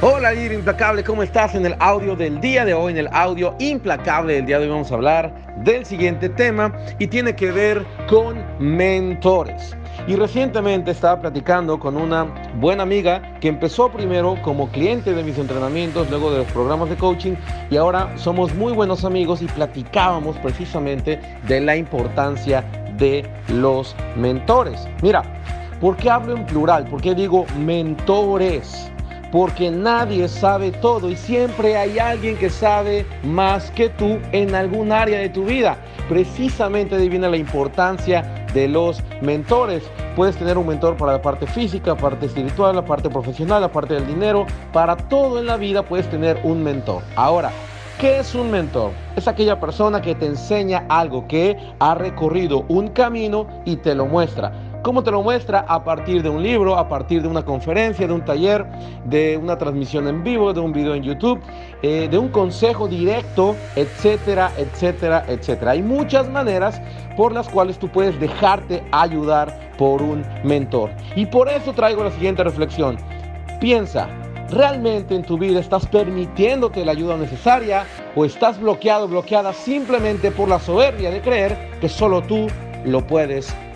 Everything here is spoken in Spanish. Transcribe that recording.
Hola líder implacable, ¿cómo estás? En el audio del día de hoy, en el audio implacable del día de hoy vamos a hablar del siguiente tema y tiene que ver con mentores. Y recientemente estaba platicando con una buena amiga que empezó primero como cliente de mis entrenamientos, luego de los programas de coaching y ahora somos muy buenos amigos y platicábamos precisamente de la importancia de los mentores. Mira, ¿por qué hablo en plural? ¿Por qué digo mentores? Porque nadie sabe todo y siempre hay alguien que sabe más que tú en algún área de tu vida. Precisamente ahí viene la importancia de los mentores. Puedes tener un mentor para la parte física, la parte espiritual, la parte profesional, la parte del dinero. Para todo en la vida puedes tener un mentor. Ahora, ¿Qué es un mentor? Es aquella persona que te enseña algo, que ha recorrido un camino y te lo muestra. ¿Cómo te lo muestra? A partir de un libro, a partir de una conferencia, de un taller, de una transmisión en vivo, de un video en YouTube, eh, de un consejo directo, etcétera, etcétera, etcétera. Hay muchas maneras por las cuales tú puedes dejarte ayudar por un mentor. Y por eso traigo la siguiente reflexión. Piensa, ¿realmente en tu vida estás permitiéndote la ayuda necesaria o estás bloqueado, bloqueada simplemente por la soberbia de creer que solo tú lo puedes